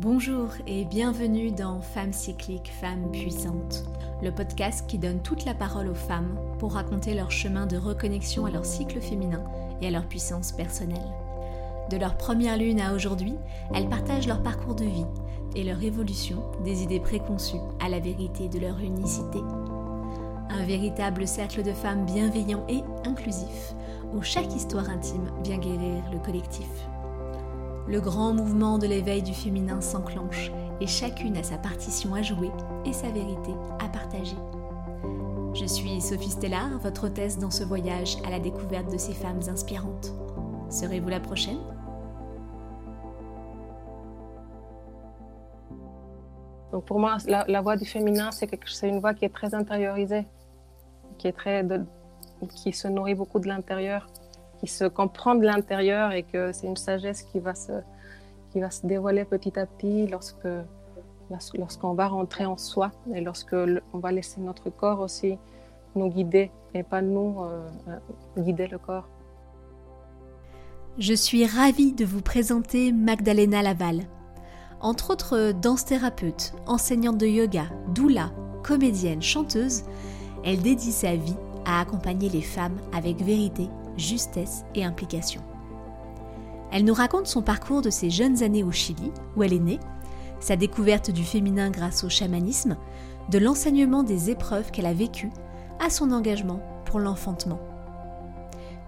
Bonjour et bienvenue dans Femmes cycliques, Femmes puissantes, le podcast qui donne toute la parole aux femmes pour raconter leur chemin de reconnexion à leur cycle féminin et à leur puissance personnelle. De leur première lune à aujourd'hui, elles partagent leur parcours de vie et leur évolution des idées préconçues à la vérité de leur unicité. Un véritable cercle de femmes bienveillants et inclusifs, où chaque histoire intime vient guérir le collectif. Le grand mouvement de l'éveil du féminin s'enclenche et chacune a sa partition à jouer et sa vérité à partager. Je suis Sophie Stellar, votre hôtesse dans ce voyage à la découverte de ces femmes inspirantes. Serez-vous la prochaine? Donc pour moi, la, voix du féminin, c'est une voix qui est très intériorisée, qui, est très qui se nourrit beaucoup de l'intérieur qui se comprend de l'intérieur et que c'est une sagesse qui va se, qui va se dévoiler petit à petit lorsque, lorsqu'on va rentrer en soi et lorsque on va laisser notre corps aussi nous guider et pas nous euh, euh, guider le corps. Je suis ravie de vous présenter Magdalena Laval. Entre autres danse thérapeute, enseignante de yoga, doula, comédienne, chanteuse, elle dédie sa vie à accompagner les femmes avec vérité justesse et implication. Elle nous raconte son parcours de ses jeunes années au Chili, où elle est née, sa découverte du féminin grâce au chamanisme, de l'enseignement des épreuves qu'elle a vécues, à son engagement pour l'enfantement.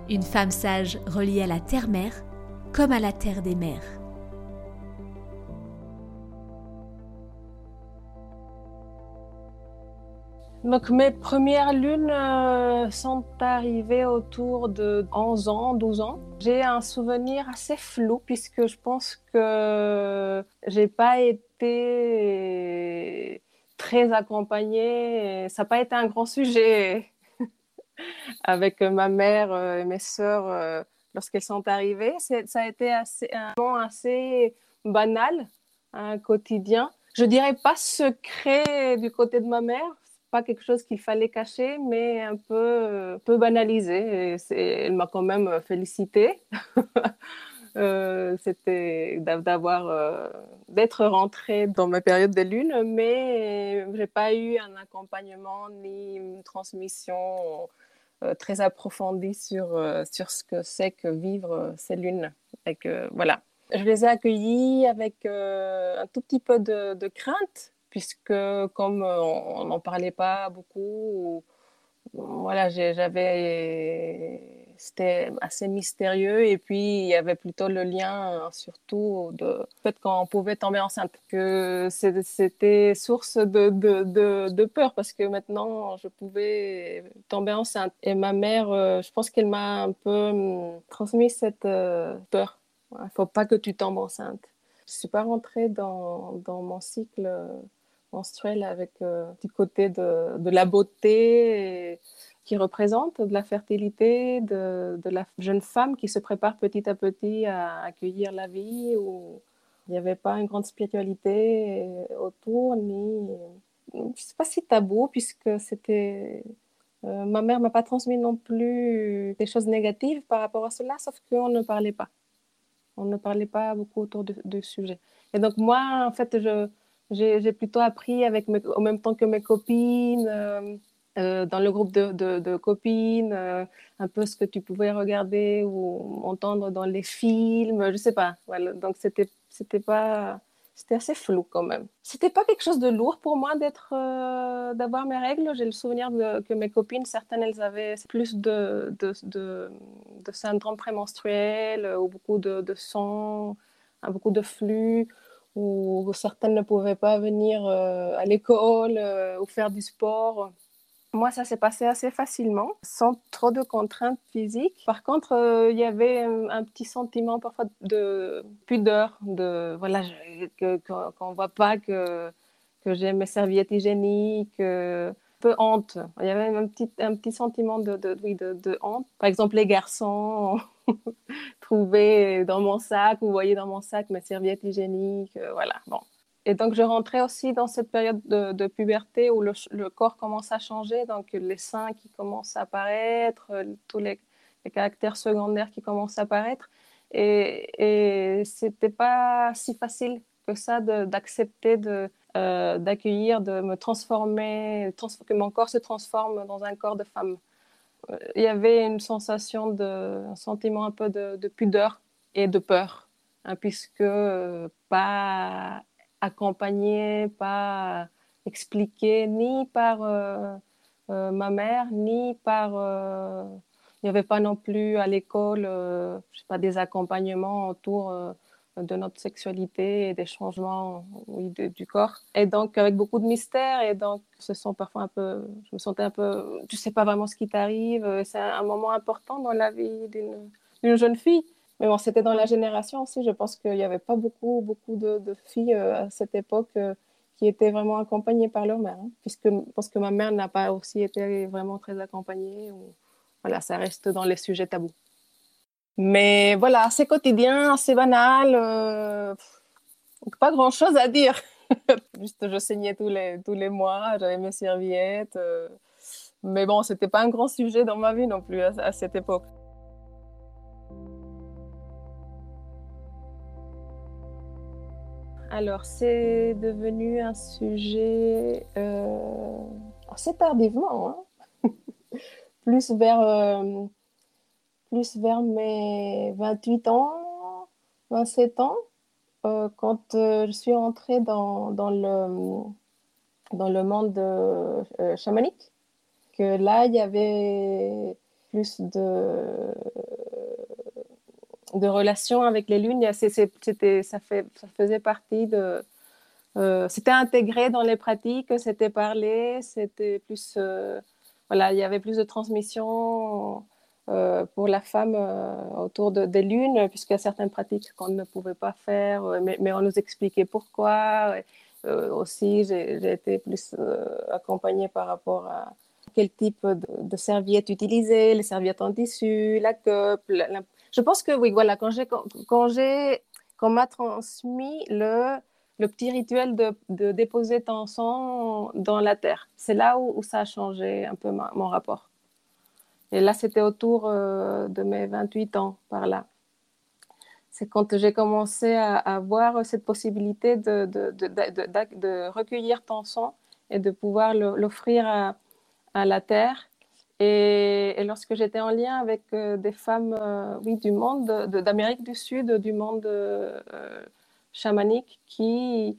Une femme sage reliée à la terre-mère comme à la terre des mères. Donc mes premières lunes euh, sont arrivées autour de 11 ans, 12 ans. J'ai un souvenir assez flou puisque je pense que j'ai pas été très accompagnée. Ça n'a pas été un grand sujet avec ma mère et mes sœurs euh, lorsqu'elles sont arrivées. Ça a été assez, un moment assez banal, un quotidien. Je dirais pas secret du côté de ma mère, pas quelque chose qu'il fallait cacher, mais un peu, peu banalisé. elle m'a quand même félicité. euh, C'était d'avoir, euh, d'être rentrée dans ma période de lune, mais j'ai pas eu un accompagnement ni une transmission euh, très approfondie sur, euh, sur ce que c'est que vivre ces lunes. Et que, voilà. Je les ai accueillis avec un tout petit peu de crainte puisque comme euh, on n'en parlait pas beaucoup, voilà, j'avais, c'était assez mystérieux et puis il y avait plutôt le lien surtout de fait quand on pouvait tomber enceinte, que c'était source de, de, de, peur parce que maintenant je pouvais tomber enceinte et ma mère, euh, je pense qu'elle m'a un peu hum, transmis cette euh, peur. Il ne faut pas que tu tombes enceinte. Je ne suis pas rentrée dans, dans mon cycle menstruelle avec euh, du côté de, de la beauté qui représente de la fertilité, de, de, la jeune femme qui se prépare petit à petit à accueillir la vie, où il n'y avait pas une grande spiritualité autour, ni, je ne sais pas si tabou, puisque c'était... Euh, ma mère m'a pas transmis non plus des choses négatives par rapport à cela, sauf qu'on ne parlait pas. On ne parlait pas beaucoup autour du de sujet. Et donc moi, en fait, je, j'ai plutôt appris avec mes, en même temps que mes copines, euh, euh, dans le groupe de, de, copines, euh, un peu ce que tu pouvais regarder ou entendre dans les films, je sais pas. Voilà. Donc c'était pas c'était assez flou quand même. C'était pas quelque chose de lourd pour moi d'être d'avoir mes règles. J'ai le souvenir que mes copines, certaines, elles avaient plus de, de, de, de syndrome prémenstruel ou beaucoup de, de sang, beaucoup de flux où certaines ne pouvaient pas venir euh, à l'école euh, ou faire du sport. Moi, ça s'est passé assez facilement, sans trop de contraintes physiques. Par contre, euh, il y avait un, petit sentiment parfois de pudeur, de voilà, qu'on ne voit pas que, que j'ai mes serviettes hygiéniques, peu honte. Il y avait un petit, un petit sentiment de, de, de, honte. Par exemple, les garçons trouver dans mon sac, vous voyez dans mon sac mes serviettes hygiéniques, euh, voilà. Bon. Et donc, je rentrais aussi dans cette période de, puberté où le, corps commence à changer, donc les seins qui commencent à apparaître, euh, tous les, caractères secondaires qui commencent à apparaître. Et, et c'était pas si facile que ça d'accepter de, euh, d'accueillir, de me transformer, que mon corps se transforme dans un corps de femme. Euh, il y avait une sensation de, un sentiment un peu de, pudeur et de peur, hein, puisque pas accompagné, pas expliqué ni par ma mère, ni par il n'y avait pas non plus à l'école euh, des accompagnements autour euh, de notre sexualité et des changements du corps. Et donc, avec beaucoup de mystères, et donc, ce sont parfois un peu, je me sentais un peu, tu sais pas vraiment ce qui t'arrive. C'est un moment important dans la vie d'une jeune fille. Mais bon, c'était dans la génération aussi. Je pense qu'il n'y avait pas beaucoup, beaucoup de, filles euh, à cette époque qui étaient vraiment accompagnées par leur mère. Hein, puisque je pense que ma mère n'a pas aussi été vraiment très accompagnée. Ou voilà, ça reste dans les sujets tabous. Mais voilà, c'est quotidien, c'est banal. Euh, pas grand chose à dire. Juste, je saignais tous les, tous les mois, j'avais mes serviettes. Euh, mais bon, c'était pas un grand sujet dans ma vie non plus à, cette époque. Alors, c'est devenu un sujet euh, assez tardivement. Hein plus vers, euh, plus vers mes 28 ans, 27 ans, euh, quand euh, je suis entrée dans, dans, le, dans le monde chamanique, que là, il y avait plus de, de relations avec les lunes. C'était, ça, fait, ça faisait partie de... c'était intégré dans les pratiques, c'était parlé, c'était plus voilà, il y avait plus de transmission euh, pour la femme euh, autour de, des lunes, puisqu'il y a certaines pratiques qu'on ne pouvait pas faire, euh, mais, on nous expliquait pourquoi. aussi, j'ai été plus accompagnée par rapport à quel type de, serviettes utiliser, les serviettes en tissu, la cup. Je pense que oui, voilà, quand j'ai quand m'a transmis le le petit rituel de, déposer ton sang dans la terre. C'est là où, ça a changé un peu mon rapport. Et là, c'était autour euh, de mes 28 ans, par là. C'est quand j'ai commencé à, avoir cette possibilité de, recueillir ton sang et de pouvoir l'offrir à, la terre. Et, lorsque j'étais en lien avec euh, des femmes euh, du monde, d'Amérique du Sud, du monde chamanique qui,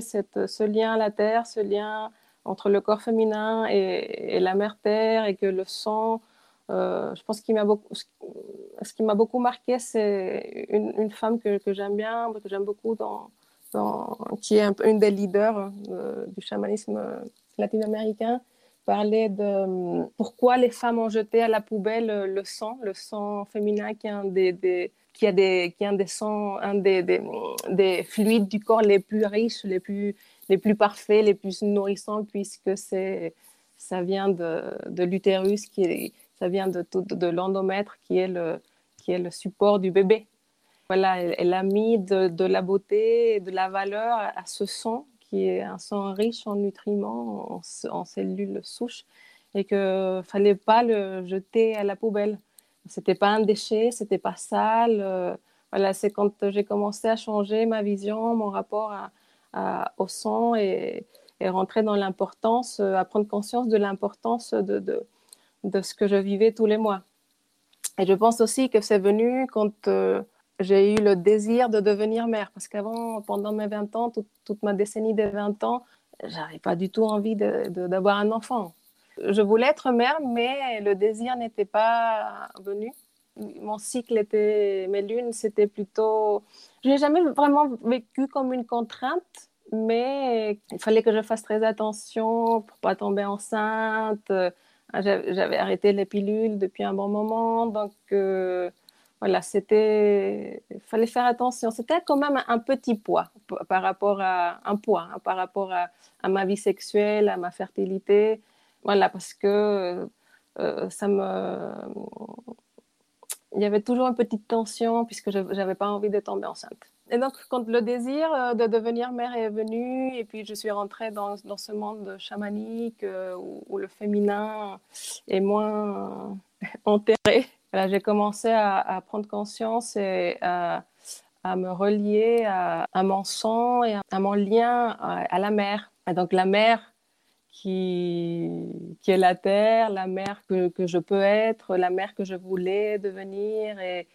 cette, ce lien à la terre, ce lien entre le corps féminin et, la mère terre, et que le sang, euh, je pense qu'il m'a beaucoup, ce qui m'a beaucoup marqué, c'est une, femme que, que j'aime bien, que j'aime beaucoup, dans, dans, qui est un, une des leaders euh, du chamanisme latino-américain, parlait de pourquoi les femmes ont jeté à la poubelle le sang, le sang féminin qui est un des, qui a des, qui a des, un des, des, des, fluides du corps les plus riches, les plus, les plus parfaits, les plus nourrissants, puisque c'est, ça vient de, de l'utérus, qui est, ça vient de, de l'endomètre, qui est, le, qui est le support du bébé. Voilà, elle, a mis de, de, la beauté et de la valeur à, ce sang, qui est un sang riche en nutriments, en, en cellules souches, et qu'il ne fallait pas le jeter à la poubelle c'était pas un déchet, c'était pas sale. Euh, voilà, c'est quand j'ai commencé à changer ma vision, mon rapport à, au sang et, rentrer dans l'importance, euh, à prendre conscience de l'importance de, ce que je vivais tous les mois. Et je pense aussi que c'est venu quand euh, j'ai eu le désir de devenir mère, parce qu'avant, pendant mes 20 ans, toute ma décennie des 20 ans, j'avais pas du tout envie d'avoir un enfant je voulais être mère, mais le désir n'était pas venu. Mon cycle était, mes lunes, c'était plutôt. Je n'ai jamais vraiment vécu comme une contrainte, mais il fallait que je fasse très attention pour pas tomber enceinte. J'avais arrêté les pilules depuis un bon moment, donc euh, voilà, c'était. Fallait faire attention. C'était quand même un petit poids par rapport à un poids, hein, par rapport à, à ma vie sexuelle, à ma fertilité. Voilà, parce que euh, ça me. Il y avait toujours une petite tension puisque je n'avais pas envie de tomber enceinte. Et donc, quand le désir euh, de devenir mère est venu, et puis je suis rentrée dans, dans ce monde chamanique euh, où, le féminin est moins enterré, j'ai commencé à, prendre conscience et à, à me relier à, mon sang et à, mon lien à, la mer. Et donc la mer qui, qui est la terre, la mer que, que, je peux être, la mer que je voulais devenir. Et,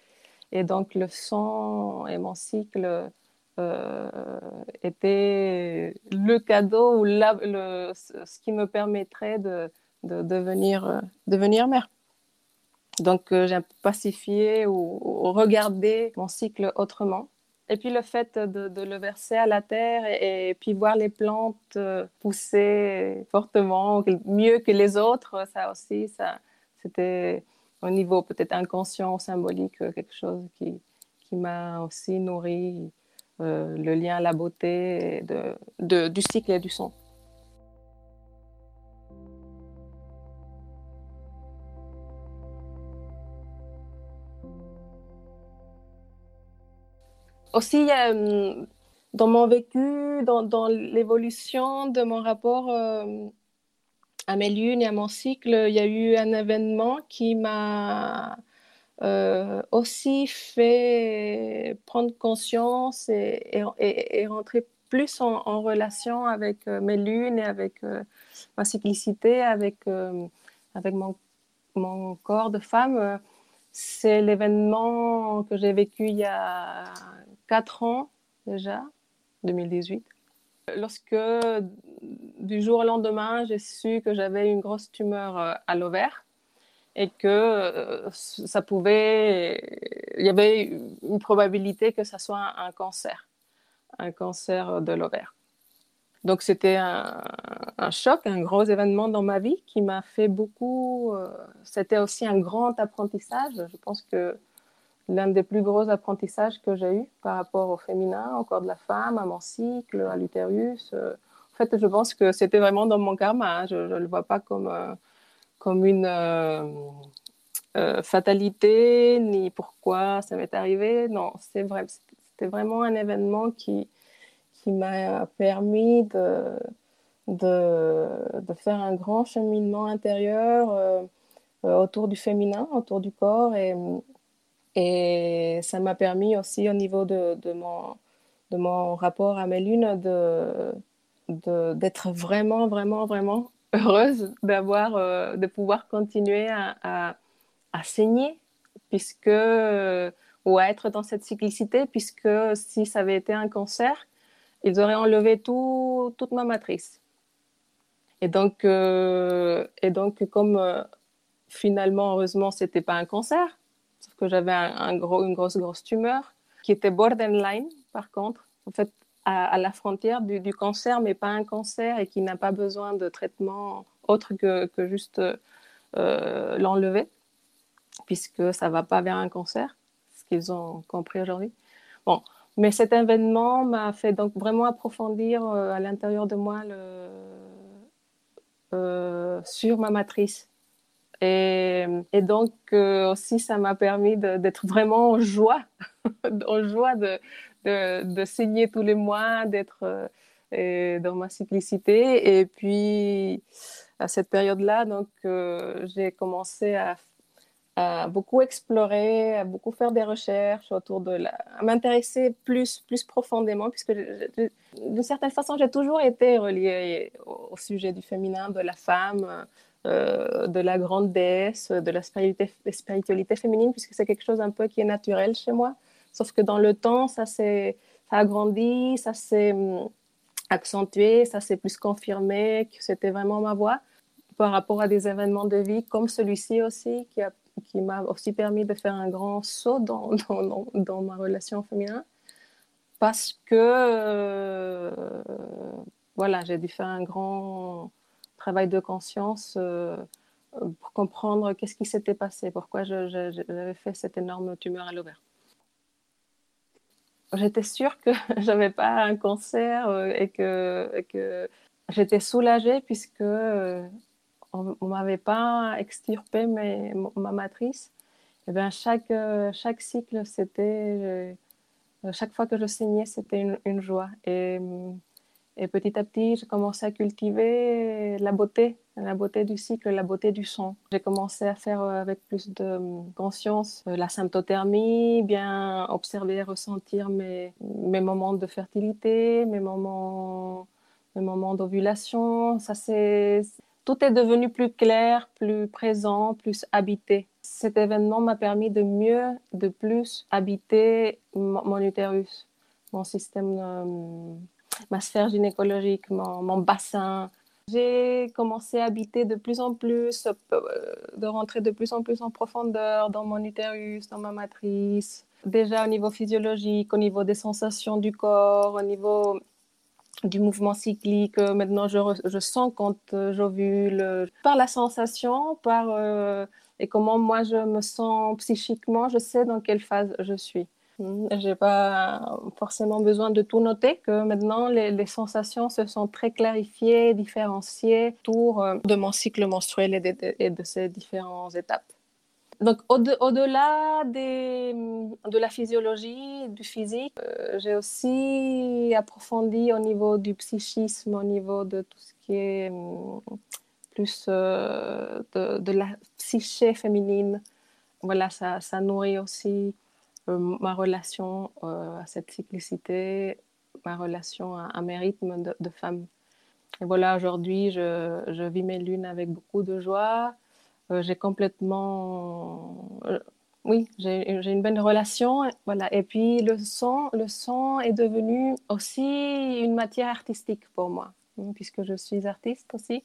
et donc le sang et mon cycle euh, était le cadeau ou le, ce qui me permettrait de, de, devenir, devenir mère. Donc, euh, j'ai pacifié ou, regardé mon cycle autrement. Et puis le fait de, le verser à la terre et, puis voir les plantes euh, pousser fortement, mieux que les autres, ça aussi, ça, c'était au niveau peut-être inconscient, symbolique, quelque chose qui, qui m'a aussi nourri euh, le lien à la beauté de, du cycle et du son. Aussi, euh, dans mon vécu, dans, l'évolution de mon rapport euh, à mes lunes et à mon cycle, il y a eu un événement qui m'a euh, aussi fait prendre conscience et, et, rentrer plus en, relation avec mes lunes et avec ma cyclicité, avec, avec mon, mon, corps de femme. C'est l'événement que j'ai vécu il y a 4 ans déjà, 2018. Lorsque du jour au lendemain, j'ai su que j'avais une grosse tumeur euh, à l'ovaire et que euh, ça pouvait, il y avait une probabilité que ça soit un, cancer, un cancer de l'ovaire. Donc c'était un, choc, un gros événement dans ma vie qui m'a fait beaucoup. Euh, c'était aussi un grand apprentissage. Je pense que l'un des plus gros apprentissages que j'ai eu par rapport au féminin, au corps de la femme, à mon cycle, à l'utérus. Euh, en fait, je pense que c'était vraiment dans mon karma. Hein. Je ne le vois pas comme, euh, comme une fatalité, ni pourquoi ça m'est arrivé. Non, c'est vrai, c'était vraiment un événement qui, qui m'a permis de, de, de, faire un grand cheminement intérieur autour du féminin, autour du corps. Et, et ça m'a permis aussi au niveau de, de, mon, de mon rapport à mes lunes de, d'être vraiment, vraiment, vraiment heureuse euh, de pouvoir continuer à, à, saigner, puisque, euh, ou à être dans cette cyclicité, puisque si ça avait été un cancer, ils auraient enlevé tout, toute ma matrice. Et donc, euh, et donc comme finalement, heureusement, c'était pas un cancer, Sauf que j'avais une grosse, grosse tumeur qui était borderline, par contre, en fait, à, la frontière du, cancer, mais pas un cancer et qui n'a pas besoin de traitement autre que, que juste euh, l'enlever, puisque ça ne va pas vers un cancer, ce qu'ils ont compris aujourd'hui. Bon, mais cet événement m'a fait donc vraiment approfondir euh, à l'intérieur de moi euh, sur ma matrice et, donc euh, aussi, ça m'a permis d'être vraiment en joie, en joie de, de, saigner tous les mois, d'être dans ma cyclicité. Et puis, à cette période-là, donc, j'ai commencé à, à, beaucoup explorer, à beaucoup faire des recherches autour de la... à m'intéresser plus, plus profondément, puisque d'une certaine façon, j'ai toujours été reliée au, sujet du féminin, de la femme euh, de la grande déesse, de la spiritualité, féminine, puisque c'est quelque chose un peu qui est naturel chez moi. Sauf que dans le temps, ça s'est agrandi, ça s'est hum, accentué, ça s'est plus confirmé que c'était vraiment ma voix par rapport à des événements de vie comme celui-ci aussi, qui, qui m'a aussi permis de faire un grand saut dans, dans, dans, ma relation féminine. Parce que, euh, voilà, j'ai dû faire un grand travail de conscience euh, pour comprendre qu'est-ce qui s'était passé, pourquoi j'avais fait cette énorme tumeur à l'ovaire. J'étais sûre que j'avais pas un cancer euh, et que, que j'étais soulagée puisque euh, on, ne m'avait pas extirpé mes, ma matrice. Et bien chaque, chaque cycle, c'était chaque fois que je saignais, c'était une, joie. Et et petit à petit, j'ai commencé à cultiver la beauté la beauté du cycle, la beauté du son. J'ai commencé à faire euh, avec plus de euh, conscience euh, la symptothermie, bien observer, ressentir mes, mes moments de fertilité, mes moments, mes moments d'ovulation. Ça, c'est tout est devenu plus clair, plus présent, plus habité. Cet événement m'a permis de mieux, de plus habiter mon utérus, mon système, ma sphère gynécologique, mon, mon bassin, j'ai commencé à habiter de plus en plus, euh, de rentrer de plus en plus en profondeur dans mon utérus, dans ma matrice. Déjà au niveau physiologique, au niveau des sensations du corps, au niveau du mouvement cyclique. Euh, maintenant, je, je sens quand euh, j'ovule. Par la sensation, par et comment moi je me sens psychiquement, je sais dans quelle phase je suis. Hmm, je n'ai pas forcément besoin de tout noter, que maintenant les, sensations se sont très clarifiées, différenciées autour euh, de mon cycle menstruel et de, et de ces différentes étapes. Donc, au-delà de la physiologie, du physique, euh, j'ai aussi approfondi au niveau du psychisme, au niveau de tout ce qui est hmm, plus euh, de, de, la psyché féminine. Voilà, ça, ça nourrit aussi euh, ma relation euh, à cette cyclicité, ma relation à, mes rythmes de, femme. Et voilà, aujourd'hui, je, je, vis mes lunes avec beaucoup de joie. Euh, j'ai complètement. oui, j'ai une bonne relation. Voilà. Et puis, le son, le son est devenu aussi une matière artistique pour moi, hein, puisque je suis artiste aussi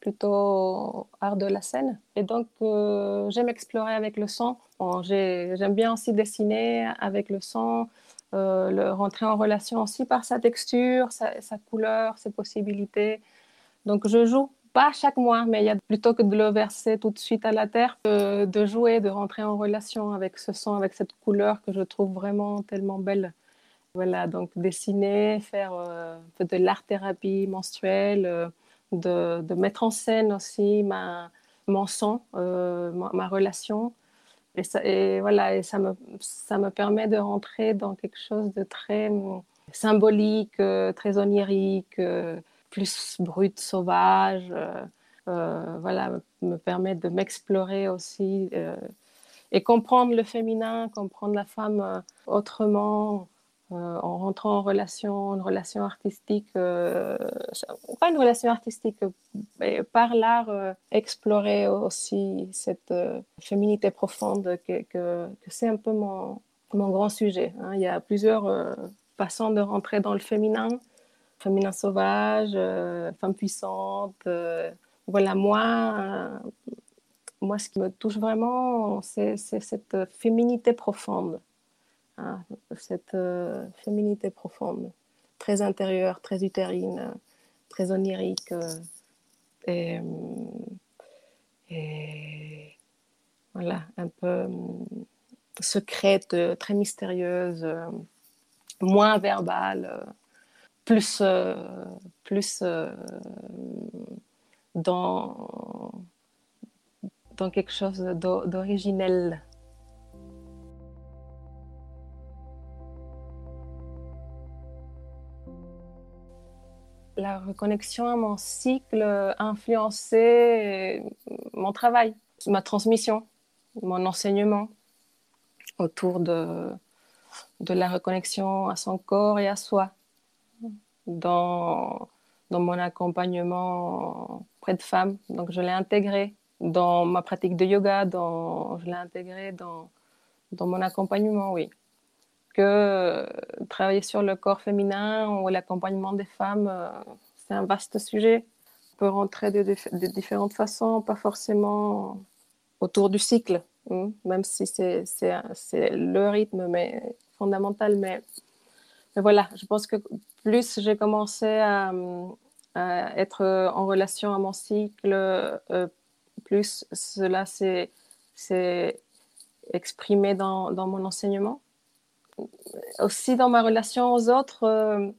plutôt art de la scène. Et donc, euh, j'aime explorer avec le son. j'aime bien aussi dessiner avec le son, euh, le, rentrer en relation aussi par sa texture, sa, couleur, ses possibilités. Donc, je joue pas chaque mois, mais il y a plutôt que de le verser tout de suite à la terre, de jouer, de rentrer en relation avec ce son, avec cette couleur que je trouve vraiment tellement belle. Voilà, donc dessiner, faire euh, de l'art-thérapie menstruelle de, mettre en scène aussi ma, mon son, euh, ma, relation. Et, voilà, ça me, ça me permet de rentrer dans quelque chose de très euh, symbolique, euh, très onirique, plus brut, sauvage. voilà, me permet de m'explorer aussi et comprendre le féminin, comprendre la femme autrement, euh, en rentrant en relation, une relation artistique, euh, pas une relation artistique, mais par l'art, euh, explorer aussi cette féminité profonde, que, que, c'est un peu mon, mon grand sujet. Hein. Il y a plusieurs façons de rentrer dans le féminin, féminin sauvage, femme puissante. voilà, moi, moi, ce qui me touche vraiment, c'est cette féminité profonde. Hein, cette euh, féminité profonde, très intérieure, très utérine, très onirique euh, et, voilà, un peu secrète, très mystérieuse, moins verbale, plus, plus dans, dans quelque chose d'originel. la reconnexion à mon cycle a influencé mon travail, ma transmission, mon enseignement autour de, de la reconnexion à son corps et à soi. Dans, dans mon accompagnement près de femmes, donc je l'ai intégré dans ma pratique de yoga, dans, je l'ai intégré dans, dans mon accompagnement, oui que euh, travailler sur le corps féminin ou l'accompagnement des femmes, euh, c'est un vaste sujet. On peut rentrer de, différentes façons, pas forcément autour du cycle, hein, même si c'est le rythme mais fondamental. Mais, mais, voilà, je pense que plus j'ai commencé à, être en relation à mon cycle, euh, plus cela s'est exprimé dans, mon enseignement aussi dans ma relation aux autres, euh,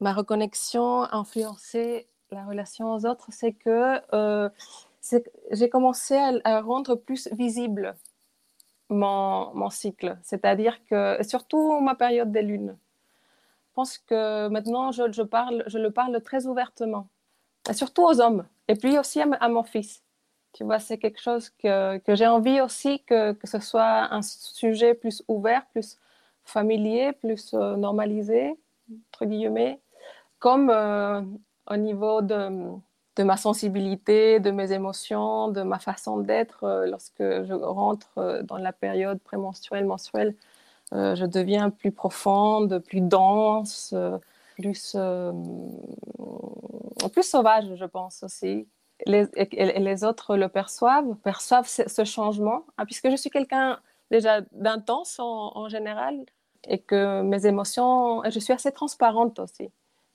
ma reconnexion a influencé la relation aux autres, c'est que euh, j'ai commencé à, rendre plus visible mon, mon cycle, c'est-à-dire que surtout ma période des lunes. Je pense que maintenant je, le parle très ouvertement et surtout aux hommes, et puis aussi à, mon fils. Tu vois, c'est quelque chose que, j'ai envie aussi que, ce soit un sujet plus ouvert, plus familier, plus euh, normalisé, entre guillemets, comme euh, au niveau de, ma sensibilité, de mes émotions, de ma façon d'être. Euh, lorsque je rentre dans la période prémenstruelle, menstruelle, je deviens plus profonde, plus dense, plus, plus sauvage, je pense aussi. Les, et, les autres le perçoivent, perçoivent ce, changement, ah, puisque je suis quelqu'un déjà d'intense en, général et que mes émotions, je suis assez transparente aussi.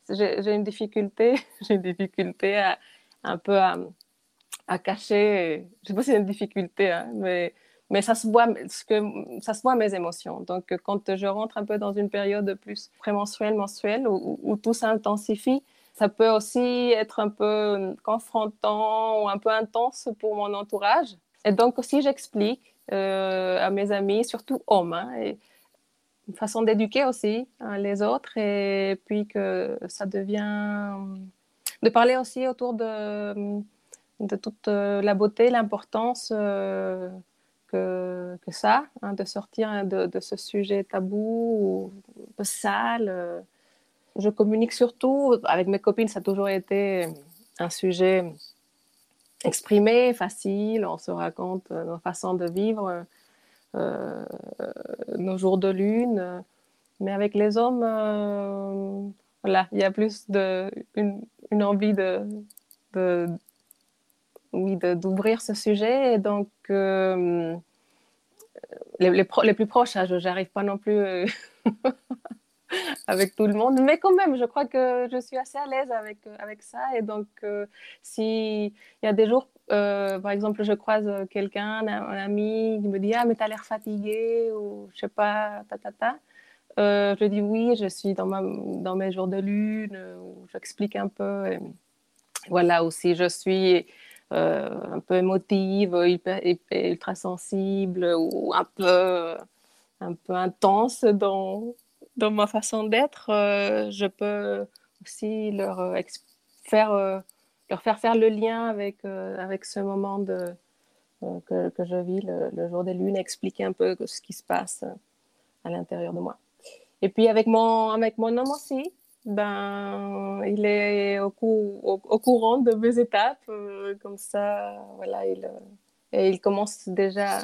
J'ai une difficulté, j'ai une difficulté à, un peu à, à cacher, je sais pas si c'est une difficulté, hein, mais, mais ça se voit, ce que, ça se voit mes émotions. Donc quand je rentre un peu dans une période plus prémenstruelle, menstruelle, où, où tout s'intensifie, ça peut aussi être un peu confrontant ou un peu intense pour mon entourage. Et donc aussi, j'explique euh, à mes amis, surtout hommes, hein, une façon d'éduquer aussi hein, les autres, et puis que ça devient de parler aussi autour de, de toute la beauté, l'importance euh, que, ça, hein, de sortir de, de, ce sujet tabou, ou sale. Euh, je communique surtout avec mes copines, ça a toujours été un sujet exprimé, facile, on se raconte nos façons de vivre, euh, nos jours de lune. Mais avec les hommes, euh, voilà, il y a plus de, une, envie de, de oui, d'ouvrir ce sujet. Et donc, euh, les, les, les, plus proches, hein, je n'arrive pas non plus avec tout le monde. Mais quand même, je crois que je suis assez à l'aise avec, avec ça. Et donc, euh, s'il y a des jours, euh, par exemple, je croise quelqu'un, un, ami, qui me dit Ah, mais tu as l'air fatigué, ou je sais pas, ta, ta, ta. Euh, je dis oui, je suis dans, ma, dans mes jours de lune, où j'explique un peu. Et voilà, aussi, je suis un peu émotive, hyper, ultra sensible, ou un peu, un peu intense dans dans ma façon d'être, euh, je peux aussi leur, euh, faire, euh, leur faire faire le lien avec, avec ce moment de, que, que, je vis le, jour des lunes, expliquer un peu ce qui se passe à l'intérieur de moi. Et puis avec mon, avec mon homme aussi, ben, il est au, courant de mes étapes, comme ça, voilà, il, et il commence déjà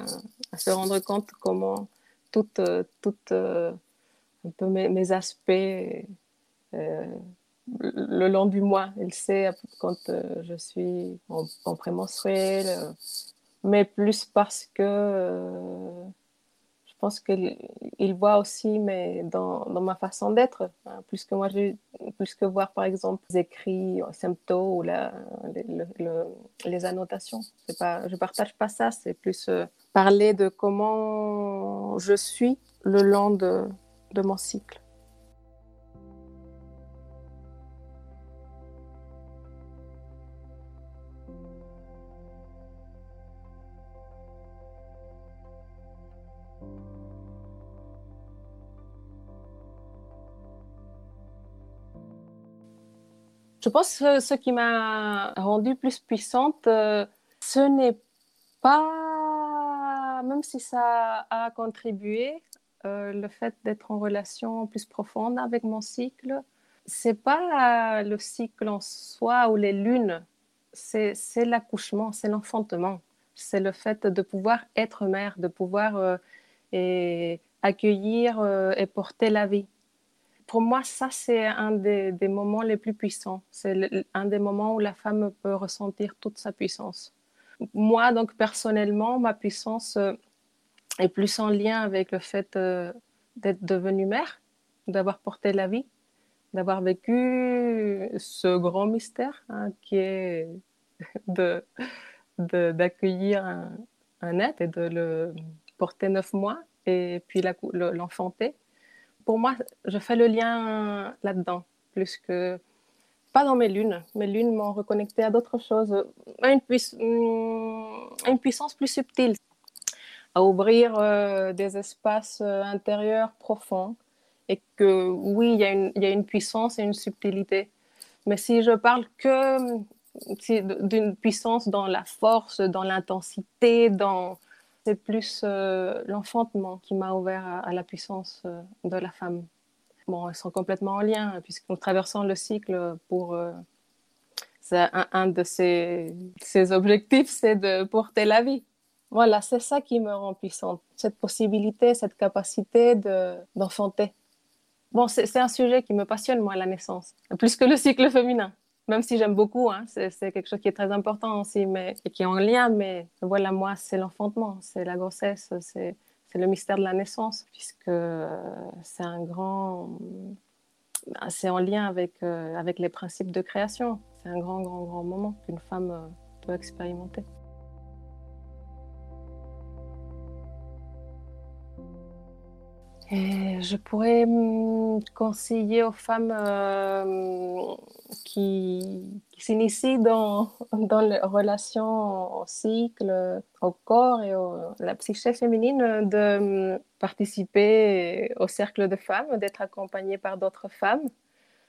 à se rendre compte comment toute, toute un peu mes, aspects euh, le long du mois. Il sait quand euh, je suis en, en prémenstruel, euh, mais plus parce que pense qu'il voit aussi mais dans, ma façon d'être, hein, plus que moi, plus que voir par exemple les écrits, symptômes ou les, les annotations. Je ne partage pas ça, c'est plus parler de comment je suis le long de mon cycle. Je pense que ce qui m'a rendue plus puissante, euh, ce n'est pas, même si ça a contribué, euh, le fait d'être en relation plus profonde avec mon cycle, c'est pas le cycle en soi ou les lunes, c'est l'accouchement, c'est l'enfantement, c'est le fait de pouvoir être mère, de pouvoir euh, et accueillir et porter la vie. Pour moi, ça, c'est un des, moments les plus puissants. C'est un des moments où la femme peut ressentir toute sa puissance. Moi, donc, personnellement, ma puissance est plus en lien avec le fait euh, d'être devenue mère, d'avoir porté la vie, d'avoir vécu ce grand mystère hein, qui est de, d'accueillir un, un, être et de le porter neuf mois et puis l'enfanter. Pour moi, je fais le lien là-dedans, plus que pas dans mes lunes. Mes lunes m'ont reconnecté à d'autres choses, à une, une puissance plus subtile à ouvrir euh, des espaces euh, intérieurs profonds et que oui, il y, a une puissance et une subtilité. Mais si je parle que d'une puissance dans la force, dans l'intensité, dans c'est plus euh, l'enfantement qui m'a ouvert à, la puissance euh, de la femme. Bon, elles sont complètement en lien, puisqu'en traversant le cycle pour... Euh, un, de ses, ses objectifs, c'est de porter la vie. Voilà, c'est ça qui me rend puissante, cette possibilité, cette capacité d'enfanter. bon, c'est un sujet qui me passionne, moi, la naissance, plus que le cycle féminin même si j'aime beaucoup, hein, c'est quelque chose qui est très important aussi, mais et qui est en lien. Mais voilà, moi, c'est l'enfantement, c'est la grossesse, c'est le mystère de la naissance, puisque c'est un grand, c'est en lien avec euh, avec les principes de création. C'est un grand, grand, grand moment qu'une femme euh, peut expérimenter. Je pourrais conseiller aux femmes euh, qui, s'initient dans, dans les relations au cycle, au corps et à la psyché féminine de participer au cercle de femmes, d'être accompagnée par d'autres femmes,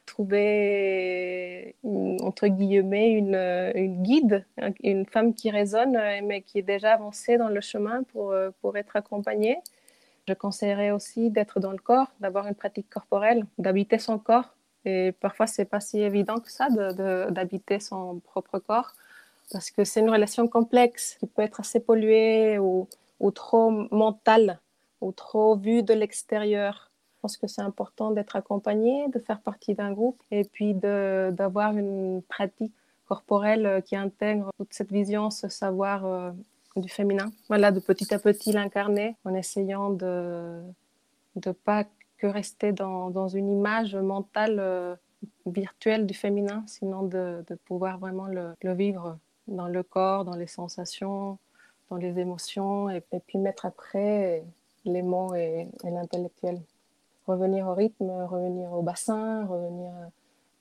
trouver entre guillemets une, une, guide, une femme qui résonne mais qui est déjà avancée dans le chemin pour, pour être accompagnée je conseillerais aussi d'être dans le corps, d'avoir une pratique corporelle, d'habiter son corps. Et parfois, c'est pas si évident que ça d'habiter son propre corps parce que c'est une relation complexe qui peut être assez polluée ou, ou trop mentale ou trop vue de l'extérieur. Je pense que c'est important d'être accompagné, de faire partie d'un groupe et puis d'avoir une pratique corporelle qui intègre toute cette vision, ce savoir euh, du féminin. Voilà, de petit à petit l'incarner en essayant de ne pas que rester dans, dans une image mentale euh, virtuelle du féminin, sinon de, de pouvoir vraiment le, le, vivre dans le corps, dans les sensations, dans les émotions, et, puis mettre après les mots et, et l'intellectuel. Revenir au rythme, revenir au bassin, revenir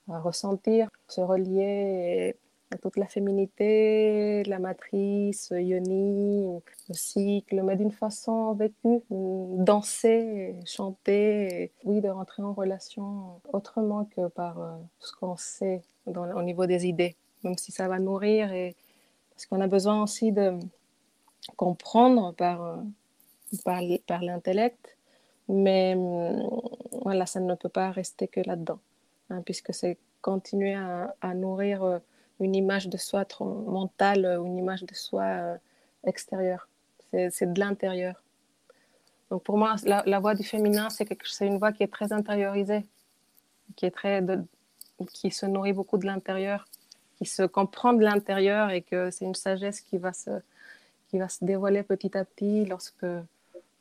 à ressentir, se relier toute la féminité, la matrice, yoni, le cycle, mais d'une façon vécue, danser, chanter, oui, de rentrer en relation autrement que par euh, ce qu'on sait au niveau des idées, même si ça va nourrir, parce qu'on a besoin aussi de comprendre par, euh, par, l'intellect, mais voilà, ça ne peut pas rester que là-dedans, hein, puisque c'est continuer à, à nourrir euh, une image de soi mentale ou une image de soi euh, extérieure. C'est de l'intérieur. Donc pour moi, la, voix du féminin, c'est une voix qui est très intériorisée, qui, est très qui se nourrit beaucoup de l'intérieur, qui se comprend de l'intérieur et que c'est une sagesse qui va, se, qui va se dévoiler petit à petit lorsque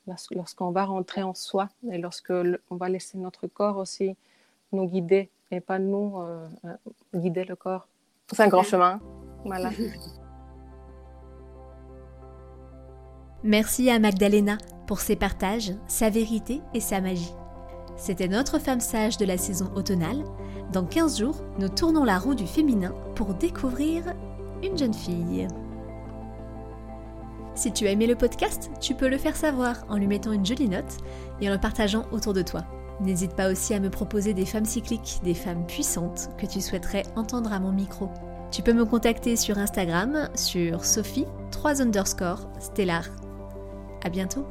lorsqu'on va rentrer en soi et lorsque on va laisser notre corps aussi nous guider et pas nous euh, euh, guider le corps. C'est un grand chemin. Voilà. Merci à Magdalena pour ses partages, sa vérité et sa magie. C'était notre femme sage de la saison automnale. Dans 15 jours, nous tournons la roue du féminin pour découvrir une jeune fille. Si tu as aimé le podcast, tu peux le faire savoir en lui mettant une jolie note et en le partageant autour de toi. N'hésite pas aussi à me proposer des femmes cycliques, des femmes puissantes que tu souhaiterais entendre à mon micro. Tu peux me contacter sur Instagram sur Sophie 3 underscore stellar. À bientôt!